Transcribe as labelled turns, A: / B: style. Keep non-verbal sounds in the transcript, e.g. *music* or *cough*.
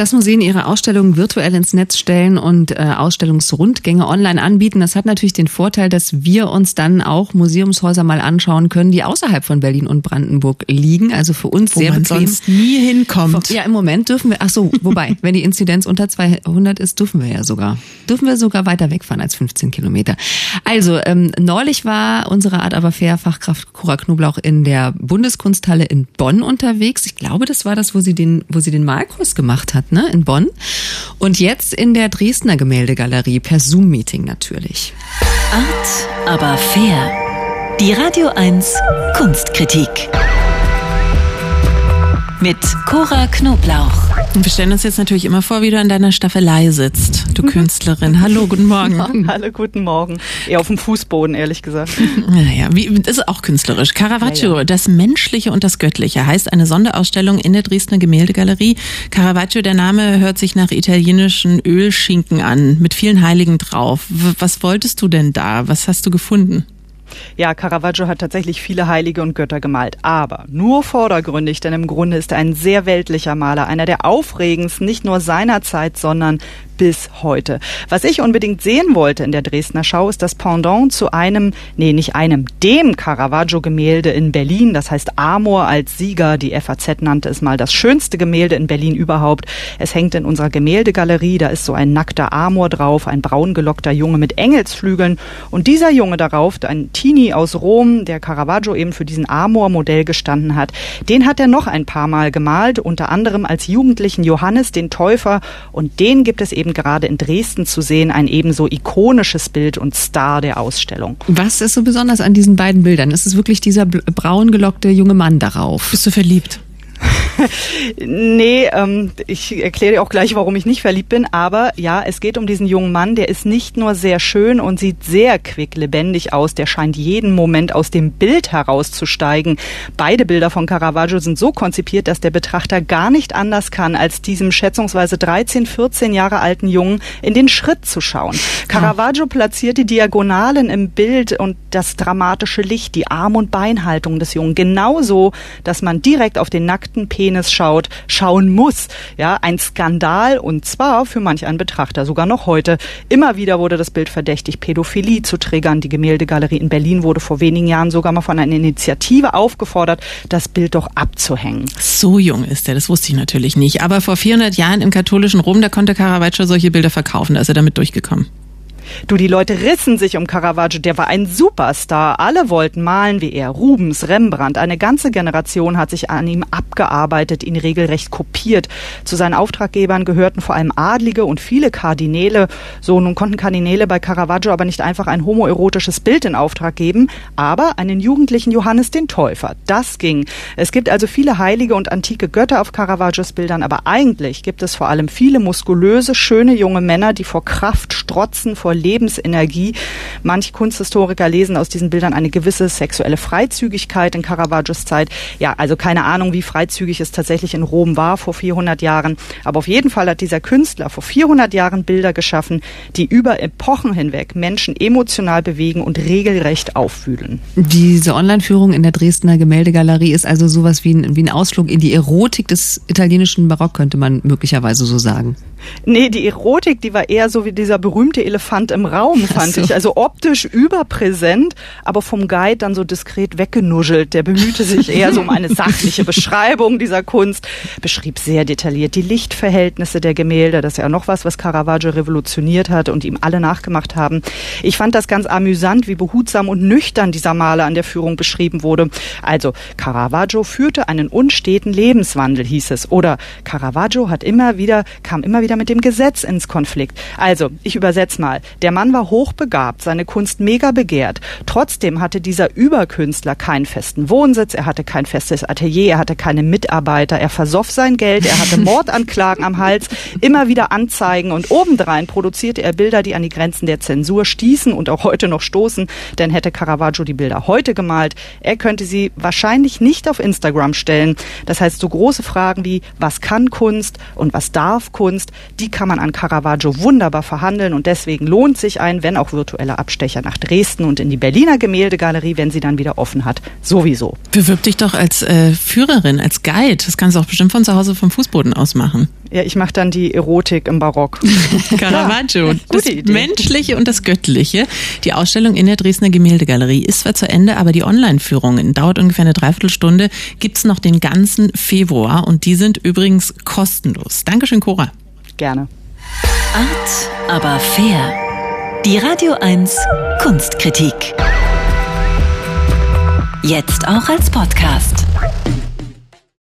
A: Dass Museen ihre Ausstellungen virtuell ins Netz stellen und äh, Ausstellungsrundgänge online anbieten, das hat natürlich den Vorteil, dass wir uns dann auch Museumshäuser mal anschauen können, die außerhalb von Berlin und Brandenburg liegen. Also für uns
B: Wo
A: sehr
B: man
A: bequem.
B: sonst nie hinkommt.
A: Ja, im Moment dürfen wir, ach so, wobei, *laughs* wenn die Inzidenz unter 200 ist, dürfen wir ja sogar, dürfen wir sogar weiter wegfahren als 15 Kilometer. Also, ähm, neulich war unsere Art aber fair Fachkraft Cora Knoblauch in der Bundeskunsthalle in Bonn unterwegs. Ich glaube, das war das, wo sie den, wo sie den Malkurs gemacht hat, ne, in Bonn. Und jetzt in der Dresdner Gemäldegalerie per Zoom-Meeting natürlich.
C: Art, aber fair. Die Radio 1 Kunstkritik. Mit Cora Knoblauch.
B: Und wir stellen uns jetzt natürlich immer vor, wie du an deiner Staffelei sitzt, du Künstlerin. Hallo, guten *laughs* Morgen.
D: Hallo, guten Morgen. Eher auf dem Fußboden, ehrlich gesagt. *laughs*
B: Naja, wie, ist auch künstlerisch. Caravaggio,
D: Ja, ja.
B: das Menschliche und das Göttliche, heißt eine Sonderausstellung in der Dresdner Gemäldegalerie. Caravaggio, der Name hört sich nach italienischen Ölschinken an, mit vielen Heiligen drauf. W was wolltest du denn da? Was hast du gefunden?
D: Ja, Caravaggio hat tatsächlich viele Heilige und Götter gemalt, aber nur vordergründig, denn im Grunde ist er ein sehr weltlicher Maler, einer der aufregendsten, nicht nur seiner Zeit, sondern bis heute. Was ich unbedingt sehen wollte in der Dresdner Schau ist das Pendant zu einem, nee, nicht einem, dem Caravaggio-Gemälde in Berlin, das heißt Amor als Sieger. Die FAZ nannte es mal das schönste Gemälde in Berlin überhaupt. Es hängt in unserer Gemäldegalerie, da ist so ein nackter Amor drauf, ein braun gelockter Junge mit Engelsflügeln und dieser Junge darauf, ein Teenie aus Rom, der Caravaggio eben für diesen Amor-Modell gestanden hat, den hat er noch ein paar Mal gemalt, unter anderem als jugendlichen Johannes den Täufer und den gibt es eben gerade in Dresden zu sehen, ein ebenso ikonisches Bild und Star der Ausstellung.
A: Was ist so besonders an diesen beiden Bildern? Ist es wirklich dieser braun gelockte junge Mann darauf?
B: Bist du verliebt? *laughs*
D: Nee, ähm, ich erkläre dir auch gleich, warum ich nicht verliebt bin. Aber ja, es geht um diesen jungen Mann, der ist nicht nur sehr schön und sieht sehr quicklebendig aus. Der scheint jeden Moment aus dem Bild herauszusteigen. Beide Bilder von Caravaggio sind so konzipiert, dass der Betrachter gar nicht anders kann, als diesem schätzungsweise 13, 14 Jahre alten Jungen in den Schritt zu schauen. Caravaggio platziert die Diagonalen im Bild und das dramatische Licht, die Arm- und Beinhaltung des Jungen genauso, dass man direkt auf den nackten Penis schaut, schauen muss. Ja, ein Skandal und zwar für manch einen Betrachter, sogar noch heute. Immer wieder wurde das Bild verdächtig, Pädophilie zu triggern. Die Gemäldegalerie in Berlin wurde vor wenigen Jahren sogar mal von einer Initiative aufgefordert, das Bild doch abzuhängen.
B: So jung ist er, das wusste ich natürlich nicht. Aber vor 400 Jahren im katholischen Rom, da konnte Caravaggio solche Bilder verkaufen, da ist er damit durchgekommen.
D: Du, die Leute rissen sich um Caravaggio, der war ein Superstar. Alle wollten malen wie er. Rubens, Rembrandt, eine ganze Generation hat sich an ihm abgearbeitet, ihn regelrecht kopiert. Zu seinen Auftraggebern gehörten vor allem Adlige und viele Kardinäle. So, nun konnten Kardinäle bei Caravaggio aber nicht einfach ein homoerotisches Bild in Auftrag geben, aber einen jugendlichen Johannes den Täufer. Das ging. Es gibt also viele heilige und antike Götter auf Caravaggios Bildern, aber eigentlich gibt es vor allem viele muskulöse, schöne junge Männer, die vor Kraft strotzen, vor Lebensenergie. Manche Kunsthistoriker lesen aus diesen Bildern eine gewisse sexuelle Freizügigkeit in Caravaggios Zeit. Ja, also keine Ahnung, wie freizügig es tatsächlich in Rom war vor 400 Jahren. Aber auf jeden Fall hat dieser Künstler vor 400 Jahren Bilder geschaffen, die über Epochen hinweg Menschen emotional bewegen und regelrecht aufwühlen.
A: Diese Online-Führung in der Dresdner Gemäldegalerie ist also sowas wie ein, wie ein Ausflug in die Erotik des italienischen Barock, könnte man möglicherweise so sagen.
D: Nee, die Erotik, die war eher so wie dieser berühmte Elefant im Raum, fand
A: so.
D: ich. Also optisch überpräsent, aber vom Guide dann so diskret weggenuschelt. Der bemühte sich eher so um eine *laughs* sachliche Beschreibung dieser Kunst, beschrieb sehr detailliert die Lichtverhältnisse der Gemälde. Das ist ja noch was, was Caravaggio revolutioniert hat und ihm alle nachgemacht haben. Ich fand das ganz amüsant, wie behutsam und nüchtern dieser Maler an der Führung beschrieben wurde. Also, Caravaggio führte einen unsteten Lebenswandel, hieß es. Oder Caravaggio hat immer wieder, kam immer wieder mit dem Gesetz ins Konflikt. Also, ich übersetze mal. Der Mann war hochbegabt, seine Kunst mega begehrt. Trotzdem hatte dieser Überkünstler keinen festen Wohnsitz, er hatte kein festes Atelier, er hatte keine Mitarbeiter, er versoff sein Geld, er hatte *laughs* Mordanklagen am Hals, immer wieder Anzeigen und obendrein produzierte er Bilder, die an die Grenzen der Zensur stießen und auch heute noch stoßen, denn hätte Caravaggio die Bilder heute gemalt, er könnte sie wahrscheinlich nicht auf Instagram stellen. Das heißt, so große Fragen wie, was kann Kunst und was darf Kunst, die kann man an Caravaggio wunderbar verhandeln und deswegen lohnt lohnt sich ein, wenn auch virtueller Abstecher nach Dresden und in die Berliner Gemäldegalerie, wenn sie dann wieder offen hat, sowieso.
B: Bewirb dich doch als äh, Führerin, als Guide. Das kannst du auch bestimmt von zu Hause vom Fußboden aus machen.
D: Ja, ich mache dann die Erotik im Barock. *laughs*
B: Caravaggio, das
D: Idee.
B: Menschliche und das Göttliche. Die Ausstellung in der Dresdner Gemäldegalerie ist zwar zu Ende, aber die Online-Führung dauert ungefähr eine Dreiviertelstunde. Gibt's noch den ganzen Februar und die sind übrigens kostenlos. Dankeschön, Cora.
D: Gerne.
C: Art, aber fair. Die Radio 1 Kunstkritik. Jetzt auch als Podcast.